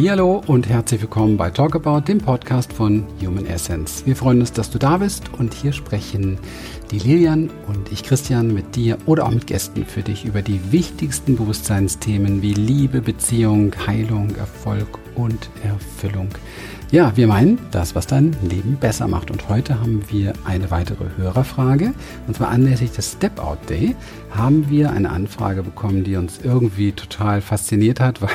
Hallihallo und herzlich willkommen bei Talk About, dem Podcast von Human Essence. Wir freuen uns, dass du da bist und hier sprechen die Lilian und ich Christian mit dir oder auch mit Gästen für dich über die wichtigsten Bewusstseinsthemen wie Liebe, Beziehung, Heilung, Erfolg und Erfüllung. Ja, wir meinen das, was dein Leben besser macht. Und heute haben wir eine weitere Hörerfrage. Und zwar anlässlich des Step Out Day haben wir eine Anfrage bekommen, die uns irgendwie total fasziniert hat, weil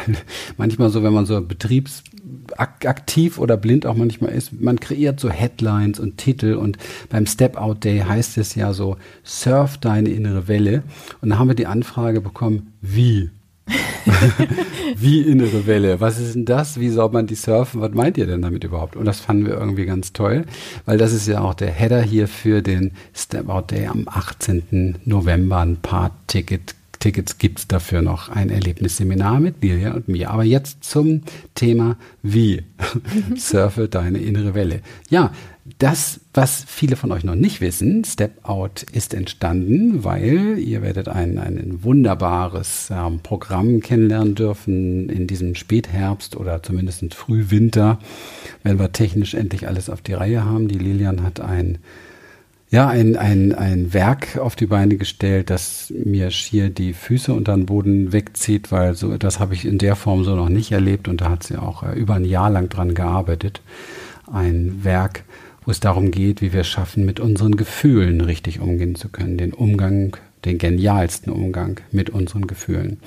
manchmal so, wenn man so betriebsaktiv oder blind auch manchmal ist, man kreiert so Headlines und Titel und beim Step Out Day heißt es ja so, surf deine innere Welle. Und da haben wir die Anfrage bekommen, wie? Wie innere Welle? Was ist denn das? Wie soll man die surfen? Was meint ihr denn damit überhaupt? Und das fanden wir irgendwie ganz toll, weil das ist ja auch der Header hier für den Step Out Day am 18. November. Ein paar Ticket, Tickets gibt's dafür noch. Ein Erlebnisseminar mit Lilia und mir. Aber jetzt zum Thema Wie. Surfe deine innere Welle. Ja, das, was viele von euch noch nicht wissen, Step Out ist entstanden, weil ihr werdet ein, ein wunderbares ähm, Programm kennenlernen dürfen in diesem Spätherbst oder zumindest Frühwinter, wenn wir technisch endlich alles auf die Reihe haben. Die Lilian hat ein ja, ein, ein, ein Werk auf die Beine gestellt, das mir schier die Füße unter den Boden wegzieht, weil so das habe ich in der Form so noch nicht erlebt und da hat sie auch äh, über ein Jahr lang dran gearbeitet. Ein Werk, wo es darum geht, wie wir schaffen, mit unseren Gefühlen richtig umgehen zu können, den Umgang, den genialsten Umgang mit unseren Gefühlen.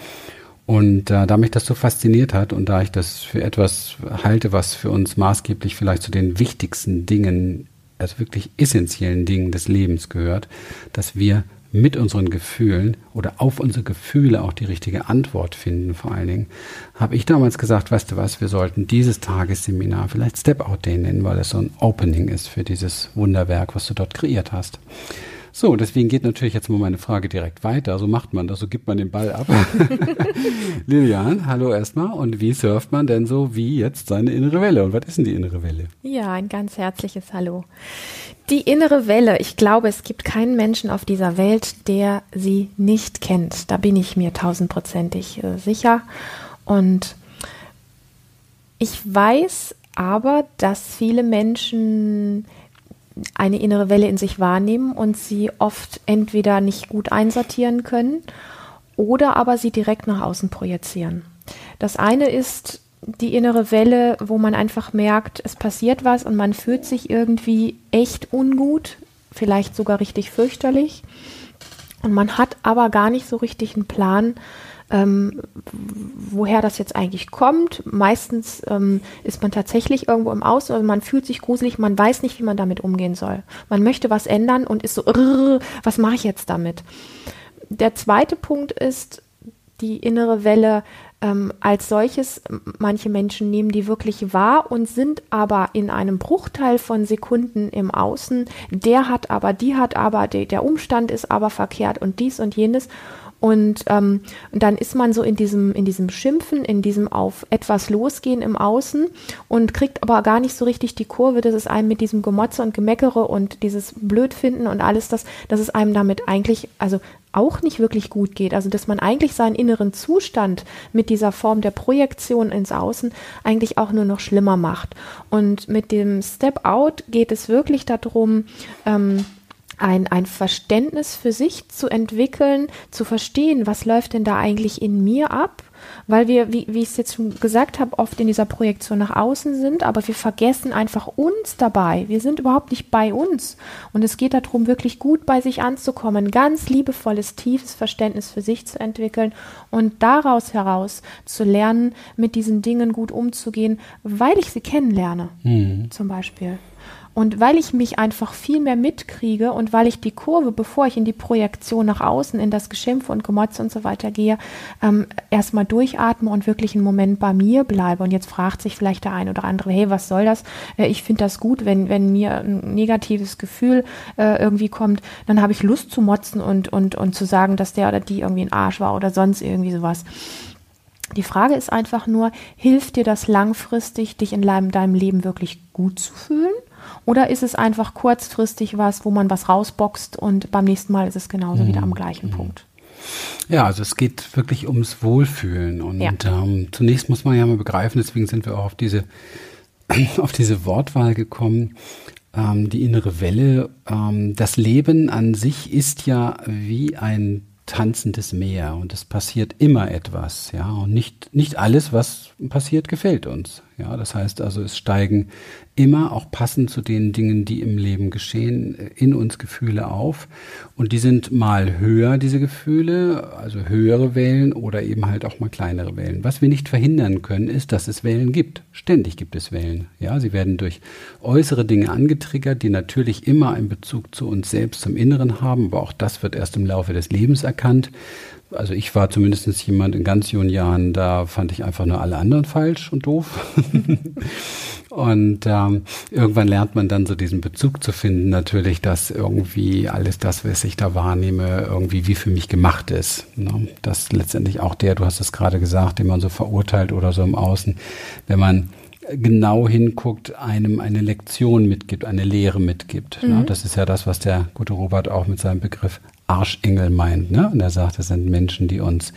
Und äh, da mich das so fasziniert hat und da ich das für etwas halte, was für uns maßgeblich vielleicht zu den wichtigsten Dingen, also wirklich essentiellen Dingen des Lebens gehört, dass wir mit unseren Gefühlen oder auf unsere Gefühle auch die richtige Antwort finden, vor allen Dingen, habe ich damals gesagt, weißt du was, wir sollten dieses Tagesseminar vielleicht Step Out Day nennen, weil es so ein Opening ist für dieses Wunderwerk, was du dort kreiert hast. So, deswegen geht natürlich jetzt mal meine Frage direkt weiter. So macht man das, so gibt man den Ball ab. Lilian, hallo erstmal. Und wie surft man denn so wie jetzt seine innere Welle? Und was ist denn die innere Welle? Ja, ein ganz herzliches Hallo. Die innere Welle, ich glaube, es gibt keinen Menschen auf dieser Welt, der sie nicht kennt. Da bin ich mir tausendprozentig äh, sicher. Und ich weiß aber, dass viele Menschen eine innere Welle in sich wahrnehmen und sie oft entweder nicht gut einsortieren können oder aber sie direkt nach außen projizieren. Das eine ist die innere Welle, wo man einfach merkt, es passiert was und man fühlt sich irgendwie echt ungut, vielleicht sogar richtig fürchterlich. Und man hat aber gar nicht so richtig einen Plan, ähm, woher das jetzt eigentlich kommt. Meistens ähm, ist man tatsächlich irgendwo im Aus, also man fühlt sich gruselig, man weiß nicht, wie man damit umgehen soll. Man möchte was ändern und ist so, was mache ich jetzt damit? Der zweite Punkt ist die innere Welle ähm, als solches. Manche Menschen nehmen die wirklich wahr und sind aber in einem Bruchteil von Sekunden im Außen. Der hat aber, die hat aber, der Umstand ist aber verkehrt und dies und jenes. Und ähm, dann ist man so in diesem, in diesem Schimpfen, in diesem auf etwas losgehen im Außen und kriegt aber gar nicht so richtig die Kurve, dass es einem mit diesem Gemotze und Gemeckere und dieses Blödfinden und alles das, dass es einem damit eigentlich, also auch nicht wirklich gut geht. Also dass man eigentlich seinen inneren Zustand mit dieser Form der Projektion ins Außen eigentlich auch nur noch schlimmer macht. Und mit dem Step Out geht es wirklich darum, ähm, ein, ein Verständnis für sich zu entwickeln, zu verstehen, was läuft denn da eigentlich in mir ab, weil wir, wie, wie ich es jetzt schon gesagt habe, oft in dieser Projektion nach außen sind, aber wir vergessen einfach uns dabei. Wir sind überhaupt nicht bei uns. Und es geht darum, wirklich gut bei sich anzukommen, ganz liebevolles, tiefes Verständnis für sich zu entwickeln und daraus heraus zu lernen, mit diesen Dingen gut umzugehen, weil ich sie kennenlerne, mhm. zum Beispiel. Und weil ich mich einfach viel mehr mitkriege und weil ich die Kurve, bevor ich in die Projektion nach außen, in das Geschimpfe und Gemotze und so weiter gehe, ähm, erstmal durchatme und wirklich einen Moment bei mir bleibe. Und jetzt fragt sich vielleicht der ein oder andere, hey, was soll das? Äh, ich finde das gut, wenn, wenn mir ein negatives Gefühl äh, irgendwie kommt, dann habe ich Lust zu motzen und, und, und zu sagen, dass der oder die irgendwie ein Arsch war oder sonst irgendwie sowas. Die Frage ist einfach nur, hilft dir das langfristig, dich in deinem Leben wirklich gut zu fühlen? Oder ist es einfach kurzfristig was, wo man was rausboxt und beim nächsten Mal ist es genauso mhm. wieder am gleichen mhm. Punkt? Ja, also es geht wirklich ums Wohlfühlen. Und ja. ähm, zunächst muss man ja mal begreifen, deswegen sind wir auch auf diese, auf diese Wortwahl gekommen, ähm, die innere Welle. Ähm, das Leben an sich ist ja wie ein tanzendes Meer und es passiert immer etwas, ja, und nicht, nicht alles, was passiert, gefällt uns. Ja, das heißt also, es steigen immer auch passend zu den Dingen, die im Leben geschehen, in uns Gefühle auf. Und die sind mal höher, diese Gefühle, also höhere Wellen oder eben halt auch mal kleinere Wellen. Was wir nicht verhindern können, ist, dass es Wellen gibt. Ständig gibt es Wellen. Ja, sie werden durch äußere Dinge angetriggert, die natürlich immer einen Bezug zu uns selbst, zum Inneren haben. Aber auch das wird erst im Laufe des Lebens erkannt also ich war zumindest jemand in ganz jungen Jahren, da fand ich einfach nur alle anderen falsch und doof. und ähm, irgendwann lernt man dann so diesen Bezug zu finden, natürlich, dass irgendwie alles das, was ich da wahrnehme, irgendwie wie für mich gemacht ist. Ne? Dass letztendlich auch der, du hast es gerade gesagt, den man so verurteilt oder so im Außen, wenn man genau hinguckt, einem eine Lektion mitgibt, eine Lehre mitgibt. Ne? Mhm. Ne? Das ist ja das, was der gute Robert auch mit seinem Begriff Arschengel meint. Ne? Und er sagt, es sind Menschen, die uns,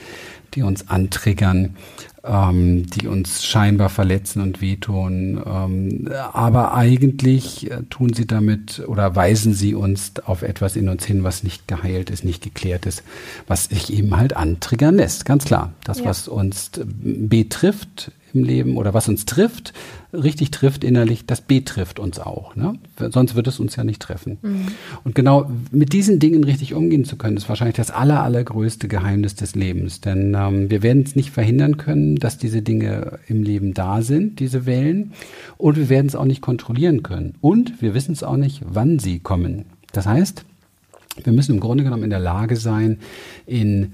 die uns antriggern, ähm, die uns scheinbar verletzen und wehtun. Ähm, aber eigentlich äh, tun sie damit oder weisen sie uns auf etwas in uns hin, was nicht geheilt ist, nicht geklärt ist, was sich eben halt antriggern lässt. Ganz klar. Das, ja. was uns betrifft, im Leben oder was uns trifft, richtig trifft innerlich, das betrifft uns auch. Ne? Sonst wird es uns ja nicht treffen. Mhm. Und genau mit diesen Dingen richtig umgehen zu können, ist wahrscheinlich das aller, allergrößte Geheimnis des Lebens. Denn ähm, wir werden es nicht verhindern können, dass diese Dinge im Leben da sind, diese Wellen. Und wir werden es auch nicht kontrollieren können. Und wir wissen es auch nicht, wann sie kommen. Das heißt, wir müssen im Grunde genommen in der Lage sein, in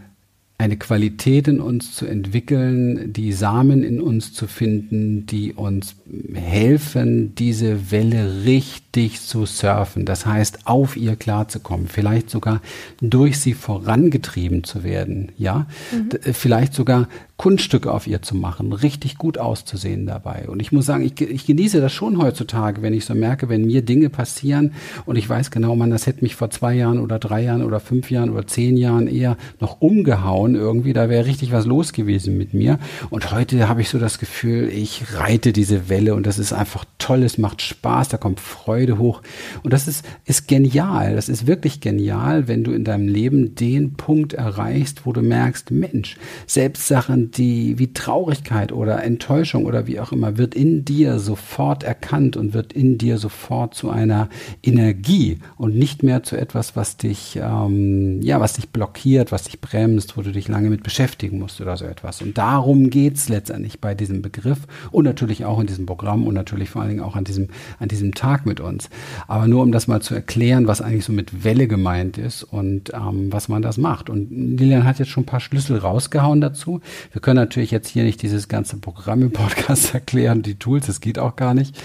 eine Qualität in uns zu entwickeln, die Samen in uns zu finden, die uns helfen, diese Welle richtig zu surfen. Das heißt, auf ihr klarzukommen, vielleicht sogar durch sie vorangetrieben zu werden, ja, mhm. vielleicht sogar Kunststücke auf ihr zu machen, richtig gut auszusehen dabei. Und ich muss sagen, ich, ich genieße das schon heutzutage, wenn ich so merke, wenn mir Dinge passieren und ich weiß genau, man, das hätte mich vor zwei Jahren oder drei Jahren oder fünf Jahren oder zehn Jahren eher noch umgehauen irgendwie, da wäre richtig was los gewesen mit mir. Und heute habe ich so das Gefühl, ich reite diese Welle und das ist einfach toll, es macht Spaß, da kommt Freude hoch. Und das ist, ist genial, das ist wirklich genial, wenn du in deinem Leben den Punkt erreichst, wo du merkst, Mensch, selbst Sachen, die, wie Traurigkeit oder Enttäuschung oder wie auch immer, wird in dir sofort erkannt und wird in dir sofort zu einer Energie und nicht mehr zu etwas, was dich, ähm, ja, was dich blockiert, was dich bremst, wo du dich lange mit beschäftigen musst oder so etwas. Und darum geht's letztendlich bei diesem Begriff und natürlich auch in diesem Programm und natürlich vor allen Dingen auch an diesem, an diesem Tag mit uns. Aber nur um das mal zu erklären, was eigentlich so mit Welle gemeint ist und ähm, was man das macht. Und Lilian hat jetzt schon ein paar Schlüssel rausgehauen dazu. Wir können natürlich jetzt hier nicht dieses ganze Programm im Podcast erklären, die Tools, das geht auch gar nicht.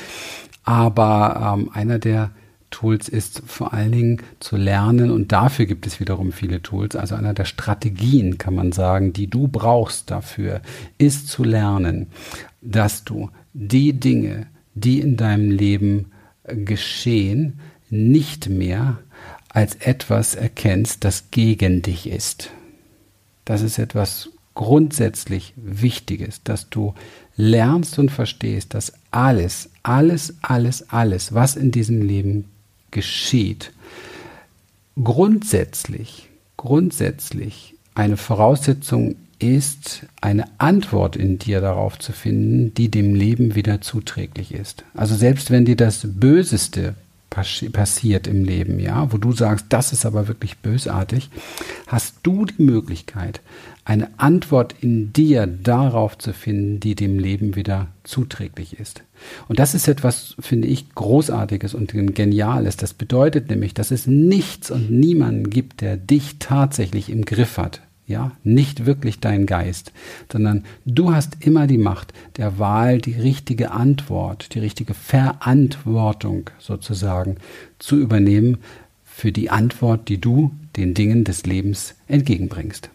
Aber ähm, einer der Tools ist vor allen Dingen zu lernen und dafür gibt es wiederum viele Tools. Also einer der Strategien kann man sagen, die du brauchst dafür, ist zu lernen, dass du die Dinge, die in deinem Leben geschehen, nicht mehr als etwas erkennst, das gegen dich ist. Das ist etwas grundsätzlich Wichtiges, dass du lernst und verstehst, dass alles, alles, alles, alles, was in diesem Leben geschieht, grundsätzlich, grundsätzlich eine Voraussetzung ist, eine Antwort in dir darauf zu finden, die dem Leben wieder zuträglich ist. Also selbst wenn dir das Böseste passiert im Leben, ja, wo du sagst, das ist aber wirklich bösartig, hast du die Möglichkeit, eine Antwort in dir darauf zu finden, die dem Leben wieder zuträglich ist. Und das ist etwas, finde ich, Großartiges und Geniales. Das bedeutet nämlich, dass es nichts und niemanden gibt, der dich tatsächlich im Griff hat. Ja, nicht wirklich dein Geist, sondern du hast immer die Macht der Wahl, die richtige Antwort, die richtige Verantwortung sozusagen zu übernehmen für die Antwort, die du den Dingen des Lebens entgegenbringst.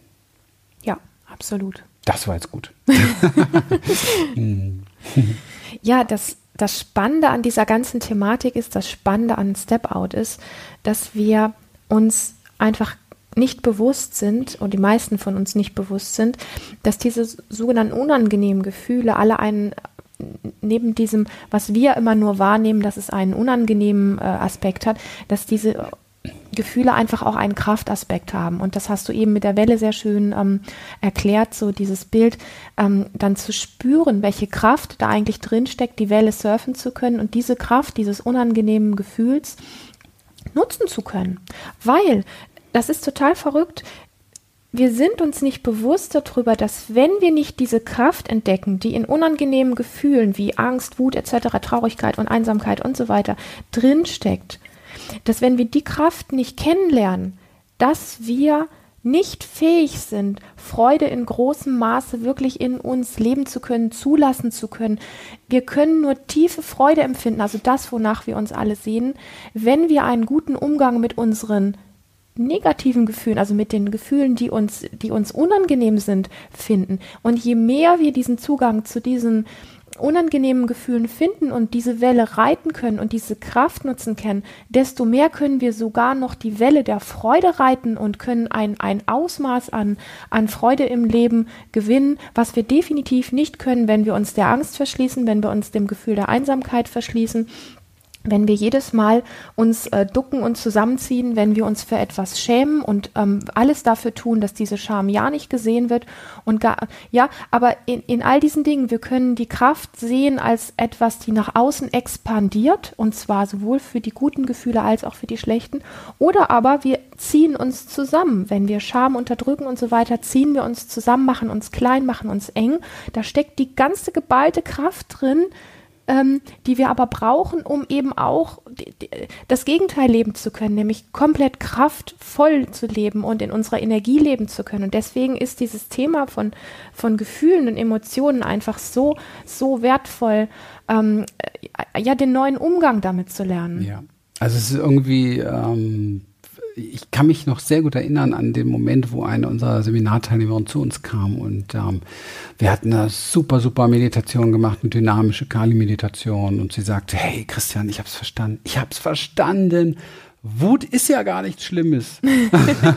Ja, absolut. Das war jetzt gut. ja, das, das Spannende an dieser ganzen Thematik ist, das Spannende an Step Out ist, dass wir uns einfach nicht bewusst sind, und die meisten von uns nicht bewusst sind, dass diese sogenannten unangenehmen Gefühle alle einen neben diesem, was wir immer nur wahrnehmen, dass es einen unangenehmen äh, Aspekt hat, dass diese Gefühle einfach auch einen Kraftaspekt haben. Und das hast du eben mit der Welle sehr schön ähm, erklärt, so dieses Bild, ähm, dann zu spüren, welche Kraft da eigentlich drinsteckt, die Welle surfen zu können und diese Kraft dieses unangenehmen Gefühls nutzen zu können. Weil, das ist total verrückt, wir sind uns nicht bewusst darüber, dass wenn wir nicht diese Kraft entdecken, die in unangenehmen Gefühlen wie Angst, Wut etc., Traurigkeit und Einsamkeit und so weiter drinsteckt, dass wenn wir die Kraft nicht kennenlernen, dass wir nicht fähig sind, Freude in großem Maße wirklich in uns leben zu können, zulassen zu können. Wir können nur tiefe Freude empfinden, also das, wonach wir uns alle sehen, wenn wir einen guten Umgang mit unseren negativen Gefühlen, also mit den Gefühlen, die uns, die uns unangenehm sind, finden. Und je mehr wir diesen Zugang zu diesen unangenehmen Gefühlen finden und diese Welle reiten können und diese Kraft nutzen können, desto mehr können wir sogar noch die Welle der Freude reiten und können ein, ein Ausmaß an, an Freude im Leben gewinnen, was wir definitiv nicht können, wenn wir uns der Angst verschließen, wenn wir uns dem Gefühl der Einsamkeit verschließen wenn wir jedes Mal uns äh, ducken und zusammenziehen, wenn wir uns für etwas schämen und ähm, alles dafür tun, dass diese Scham ja nicht gesehen wird und gar, ja, aber in, in all diesen Dingen, wir können die Kraft sehen als etwas, die nach außen expandiert und zwar sowohl für die guten Gefühle als auch für die schlechten. Oder aber wir ziehen uns zusammen, wenn wir Scham unterdrücken und so weiter, ziehen wir uns zusammen, machen uns klein, machen uns eng, da steckt die ganze geballte Kraft drin, ähm, die wir aber brauchen, um eben auch das Gegenteil leben zu können, nämlich komplett kraftvoll zu leben und in unserer Energie leben zu können. Und deswegen ist dieses Thema von, von Gefühlen und Emotionen einfach so, so wertvoll, ähm, ja, den neuen Umgang damit zu lernen. Ja. Also es ist irgendwie ähm, ich kann mich noch sehr gut erinnern an den Moment, wo eine unserer Seminarteilnehmerinnen zu uns kam und ähm, wir hatten eine super, super Meditation gemacht, eine dynamische Kali-Meditation und sie sagte, hey Christian, ich habe es verstanden, ich habe es verstanden Wut ist ja gar nichts Schlimmes.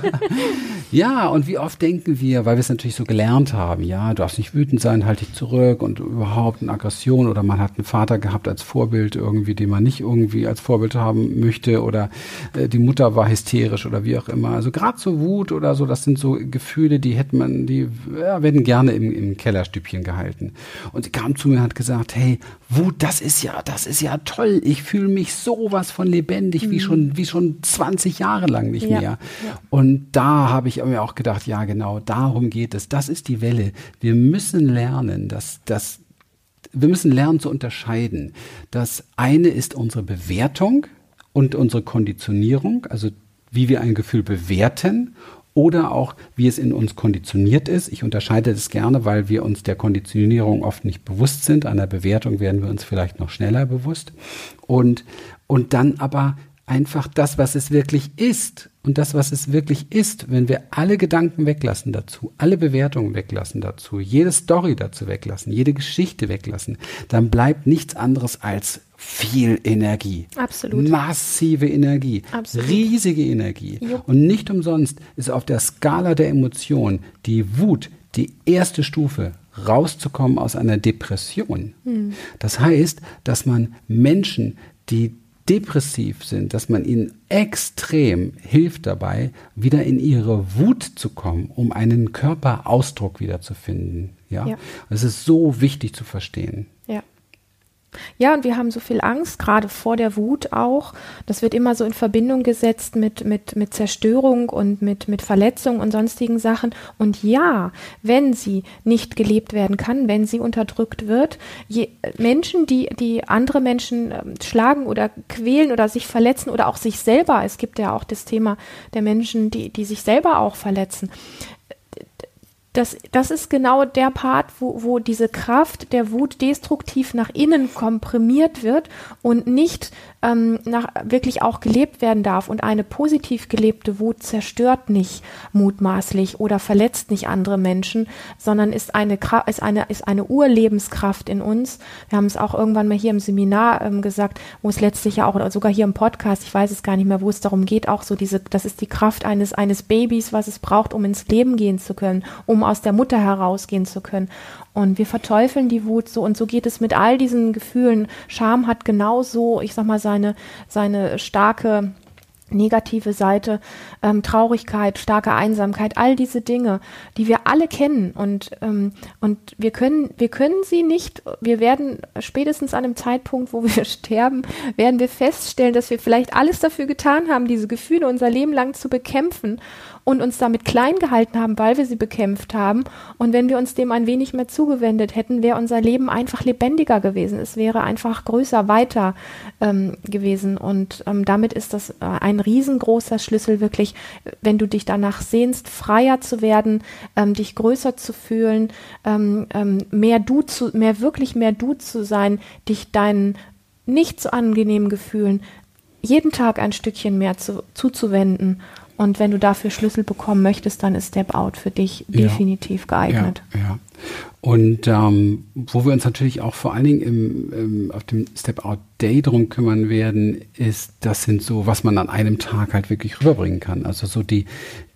ja, und wie oft denken wir, weil wir es natürlich so gelernt haben, ja, du darfst nicht wütend sein, halt dich zurück und überhaupt eine Aggression oder man hat einen Vater gehabt als Vorbild irgendwie, den man nicht irgendwie als Vorbild haben möchte oder äh, die Mutter war hysterisch oder wie auch immer. Also gerade so Wut oder so, das sind so Gefühle, die hätte man, die ja, werden gerne im, im Kellerstübchen gehalten. Und sie kam zu mir und hat gesagt, hey, Wut, das ist ja, das ist ja toll. Ich fühle mich sowas von lebendig, mhm. wie schon, wie schon 20 Jahre lang nicht ja, mehr. Und da habe ich mir auch gedacht, ja genau, darum geht es. Das ist die Welle. Wir müssen lernen, dass das wir müssen lernen zu unterscheiden. Das eine ist unsere Bewertung und unsere Konditionierung, also wie wir ein Gefühl bewerten oder auch wie es in uns konditioniert ist. Ich unterscheide das gerne, weil wir uns der Konditionierung oft nicht bewusst sind. An der Bewertung werden wir uns vielleicht noch schneller bewusst. Und, und dann aber einfach das, was es wirklich ist. Und das, was es wirklich ist, wenn wir alle Gedanken weglassen dazu, alle Bewertungen weglassen dazu, jede Story dazu weglassen, jede Geschichte weglassen, dann bleibt nichts anderes als viel Energie. Absolut. Massive Energie. Absolut. Riesige Energie. Jo. Und nicht umsonst ist auf der Skala der Emotionen die Wut die erste Stufe rauszukommen aus einer Depression. Hm. Das heißt, dass man Menschen, die depressiv sind, dass man ihnen extrem hilft dabei, wieder in ihre Wut zu kommen, um einen Körperausdruck wiederzufinden. Ja, ja. es ist so wichtig zu verstehen. Ja. Und wir haben so viel Angst, gerade vor der Wut auch. Das wird immer so in Verbindung gesetzt mit, mit, mit Zerstörung und mit, mit Verletzung und sonstigen Sachen. Und ja, wenn sie nicht gelebt werden kann, wenn sie unterdrückt wird, je, Menschen, die, die andere Menschen äh, schlagen oder quälen oder sich verletzen oder auch sich selber, es gibt ja auch das Thema der Menschen, die, die sich selber auch verletzen, das, das ist genau der Part, wo, wo diese Kraft der Wut destruktiv nach innen komprimiert wird und nicht ähm, nach, wirklich auch gelebt werden darf. Und eine positiv gelebte Wut zerstört nicht mutmaßlich oder verletzt nicht andere Menschen, sondern ist eine, ist eine, ist eine Urlebenskraft in uns. Wir haben es auch irgendwann mal hier im Seminar ähm, gesagt, wo es letztlich ja auch, oder sogar hier im Podcast, ich weiß es gar nicht mehr, wo es darum geht, auch so diese, das ist die Kraft eines, eines Babys, was es braucht, um ins Leben gehen zu können, um aus der Mutter herausgehen zu können. Und wir verteufeln die Wut so und so geht es mit all diesen Gefühlen. Scham hat genauso, ich sag mal, seine, seine starke negative Seite, ähm, Traurigkeit, starke Einsamkeit, all diese Dinge, die wir alle kennen und ähm, und wir können wir können sie nicht. Wir werden spätestens an dem Zeitpunkt, wo wir sterben, werden wir feststellen, dass wir vielleicht alles dafür getan haben, diese Gefühle unser Leben lang zu bekämpfen und uns damit klein gehalten haben, weil wir sie bekämpft haben. Und wenn wir uns dem ein wenig mehr zugewendet hätten, wäre unser Leben einfach lebendiger gewesen. Es wäre einfach größer, weiter ähm, gewesen. Und ähm, damit ist das äh, ein riesengroßer Schlüssel, wirklich, wenn du dich danach sehnst, freier zu werden, ähm, dich größer zu fühlen, ähm, ähm, mehr du zu, mehr wirklich mehr du zu sein, dich deinen nicht so angenehmen Gefühlen jeden Tag ein Stückchen mehr zu, zuzuwenden und wenn du dafür Schlüssel bekommen möchtest, dann ist Step Out für dich definitiv ja, geeignet. Ja, ja. Und ähm, wo wir uns natürlich auch vor allen Dingen im, im, auf dem Step Out Day drum kümmern werden, ist, das sind so, was man an einem Tag halt wirklich rüberbringen kann. Also so die,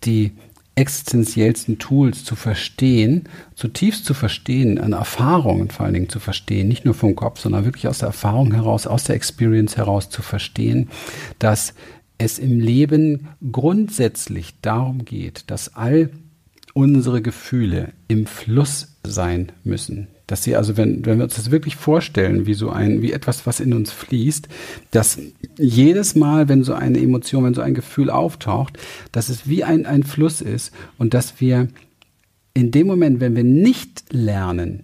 die existenziellsten Tools zu verstehen, zutiefst zu verstehen, an Erfahrungen vor allen Dingen zu verstehen, nicht nur vom Kopf, sondern wirklich aus der Erfahrung heraus, aus der Experience heraus zu verstehen, dass es im Leben grundsätzlich darum geht, dass all unsere Gefühle im Fluss sein müssen. Dass sie also, wenn, wenn wir uns das wirklich vorstellen, wie so ein, wie etwas, was in uns fließt, dass jedes Mal, wenn so eine Emotion, wenn so ein Gefühl auftaucht, dass es wie ein, ein Fluss ist und dass wir in dem Moment, wenn wir nicht lernen,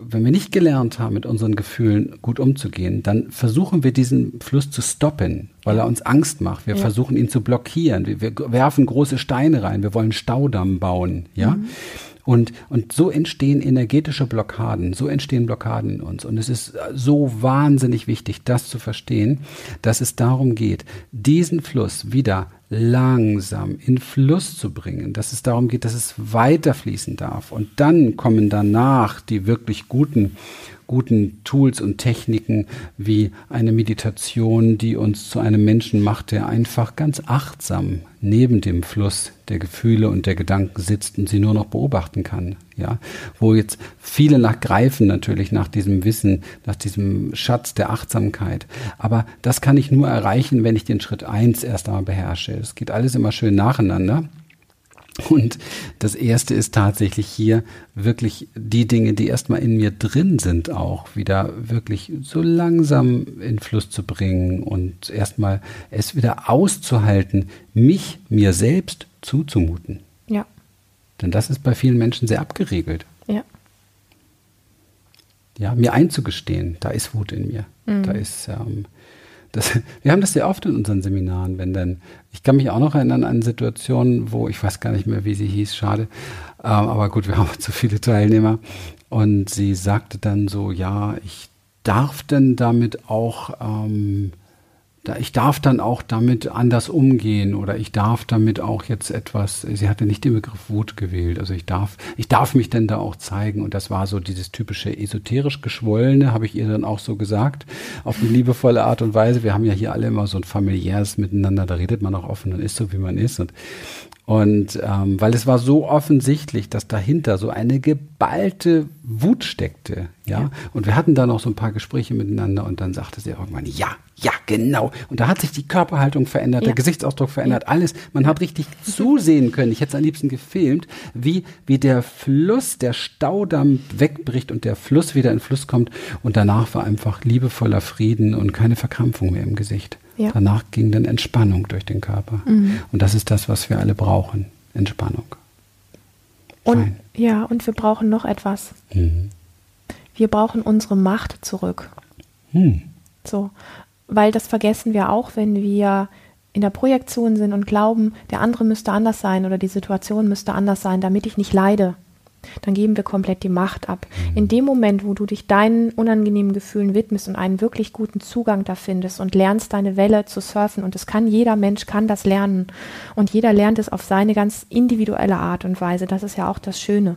wenn wir nicht gelernt haben, mit unseren Gefühlen gut umzugehen, dann versuchen wir diesen Fluss zu stoppen, weil er uns Angst macht. Wir ja. versuchen ihn zu blockieren. Wir, wir, werfen große Steine rein. Wir wollen Staudamm bauen, ja. Mhm. Und, und so entstehen energetische Blockaden, so entstehen Blockaden in uns. Und es ist so wahnsinnig wichtig, das zu verstehen, dass es darum geht, diesen Fluss wieder langsam in Fluss zu bringen, dass es darum geht, dass es weiterfließen darf. Und dann kommen danach die wirklich guten guten Tools und Techniken wie eine Meditation, die uns zu einem Menschen macht, der einfach ganz achtsam neben dem Fluss der Gefühle und der Gedanken sitzt und sie nur noch beobachten kann. Ja, wo jetzt viele nachgreifen natürlich nach diesem Wissen, nach diesem Schatz der Achtsamkeit. Aber das kann ich nur erreichen, wenn ich den Schritt eins erst einmal beherrsche. Es geht alles immer schön nacheinander. Und das erste ist tatsächlich hier wirklich die Dinge, die erstmal in mir drin sind, auch wieder wirklich so langsam in Fluss zu bringen und erstmal es wieder auszuhalten, mich mir selbst zuzumuten. Ja. Denn das ist bei vielen Menschen sehr abgeregelt. Ja. Ja, mir einzugestehen, da ist Wut in mir. Mhm. Da ist ähm, das, wir haben das sehr oft in unseren Seminaren, wenn dann, ich kann mich auch noch erinnern an Situationen, wo, ich weiß gar nicht mehr, wie sie hieß, schade, ähm, aber gut, wir haben zu viele Teilnehmer. Und sie sagte dann so, ja, ich darf denn damit auch ähm, ich darf dann auch damit anders umgehen oder ich darf damit auch jetzt etwas, sie hatte nicht den Begriff Wut gewählt, also ich darf, ich darf mich denn da auch zeigen und das war so dieses typische esoterisch geschwollene, habe ich ihr dann auch so gesagt, auf eine liebevolle Art und Weise. Wir haben ja hier alle immer so ein familiäres Miteinander, da redet man auch offen und ist so, wie man ist und und ähm, weil es war so offensichtlich, dass dahinter so eine geballte Wut steckte, ja? ja. Und wir hatten da noch so ein paar Gespräche miteinander und dann sagte sie irgendwann, ja, ja, genau. Und da hat sich die Körperhaltung verändert, ja. der Gesichtsausdruck verändert, ja. alles. Man hat richtig zusehen können. Ich hätte es am liebsten gefilmt, wie, wie der Fluss, der Staudamm wegbricht und der Fluss wieder in Fluss kommt. Und danach war einfach liebevoller Frieden und keine Verkrampfung mehr im Gesicht. Ja. Danach ging dann Entspannung durch den Körper. Mhm. Und das ist das, was wir alle brauchen. Entspannung. Und ja, und wir brauchen noch etwas. Mhm. Wir brauchen unsere Macht zurück. Mhm. So, weil das vergessen wir auch, wenn wir in der Projektion sind und glauben, der andere müsste anders sein oder die Situation müsste anders sein, damit ich nicht leide. dann geben wir komplett die Macht ab. In dem Moment, wo du dich deinen unangenehmen Gefühlen widmest und einen wirklich guten Zugang da findest und lernst, deine Welle zu surfen, und das kann jeder Mensch, kann das lernen. Und jeder lernt es auf seine ganz individuelle Art und Weise. Das ist ja auch das Schöne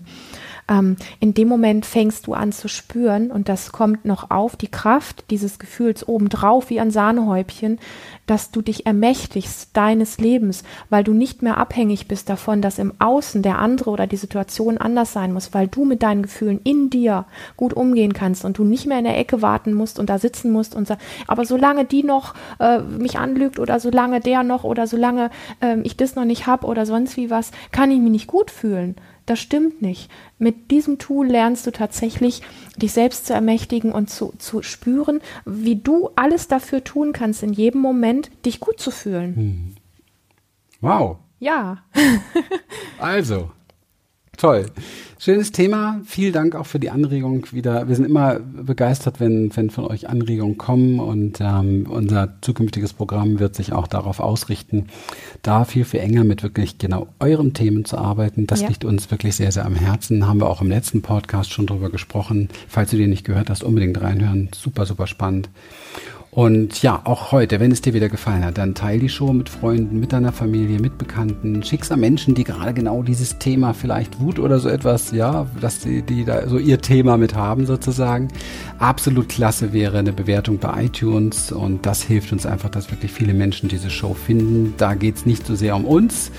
ähm, in dem Moment fängst du an zu spüren und das kommt noch auf, die Kraft dieses Gefühls obendrauf wie ein Sahnehäubchen, dass du dich ermächtigst deines Lebens, weil du nicht mehr abhängig bist davon, dass im Außen der andere oder die Situation anders sein muss, weil du mit deinen Gefühlen in dir gut umgehen kannst und du nicht mehr in der Ecke warten musst und da sitzen musst und sagst, aber solange die noch äh, mich anlügt oder solange der noch oder solange äh, ich das noch nicht hab oder sonst wie was, kann ich mich nicht gut fühlen. Das stimmt nicht. Mit diesem Tool lernst du tatsächlich, dich selbst zu ermächtigen und zu, zu spüren, wie du alles dafür tun kannst, in jedem Moment dich gut zu fühlen. Hm. Wow. Ja. also, toll. Schönes Thema. Vielen Dank auch für die Anregung wieder. Wir sind immer begeistert, wenn, wenn von euch Anregungen kommen und ähm, unser zukünftiges Programm wird sich auch darauf ausrichten, da viel, viel enger mit wirklich genau euren Themen zu arbeiten. Das ja. liegt uns wirklich sehr, sehr am Herzen. Haben wir auch im letzten Podcast schon drüber gesprochen. Falls du den nicht gehört hast, unbedingt reinhören. Super, super spannend. Und ja, auch heute, wenn es dir wieder gefallen hat, dann teil die Show mit Freunden, mit deiner Familie, mit Bekannten, schick's an Menschen, die gerade genau dieses Thema, vielleicht Wut oder so etwas, ja, dass die, die da so ihr Thema mit haben sozusagen. Absolut klasse wäre eine Bewertung bei iTunes und das hilft uns einfach, dass wirklich viele Menschen diese Show finden. Da geht's nicht so sehr um uns,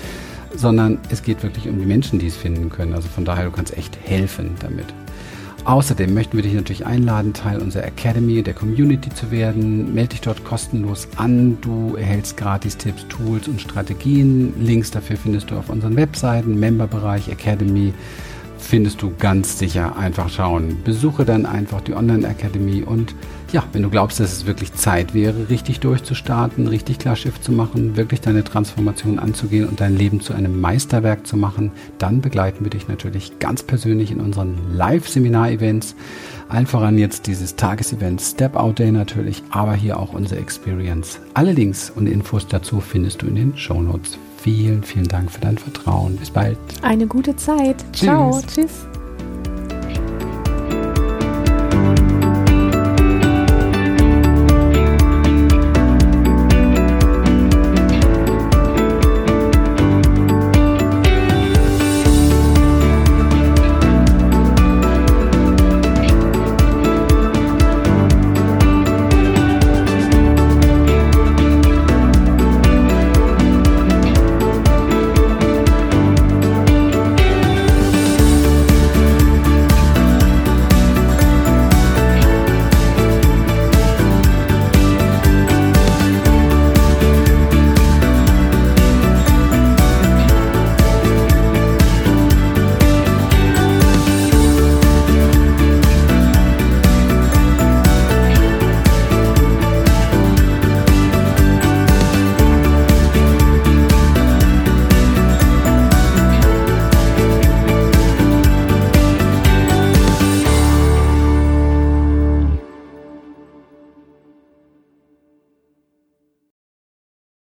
sondern es geht wirklich um die Menschen, die es finden können. Also von daher, du kannst echt helfen damit. Außerdem möchten wir dich natürlich einladen, Teil unserer Academy, der Community zu werden. Melde dich dort kostenlos an. Du erhältst gratis Tipps, Tools und Strategien. Links dafür findest du auf unseren Webseiten, Memberbereich, Academy findest du ganz sicher. Einfach schauen. Besuche dann einfach die Online Academy und ja, wenn du glaubst, dass es wirklich Zeit wäre, richtig durchzustarten, richtig klar Schiff zu machen, wirklich deine Transformation anzugehen und dein Leben zu einem Meisterwerk zu machen, dann begleiten wir dich natürlich ganz persönlich in unseren Live-Seminar-Events. Allen voran jetzt dieses Tagesevent Step Out Day natürlich, aber hier auch unsere Experience. Alle Links und Infos dazu findest du in den Show Notes. Vielen, vielen Dank für dein Vertrauen. Bis bald. Eine gute Zeit. Tschüss. Ciao. Tschüss.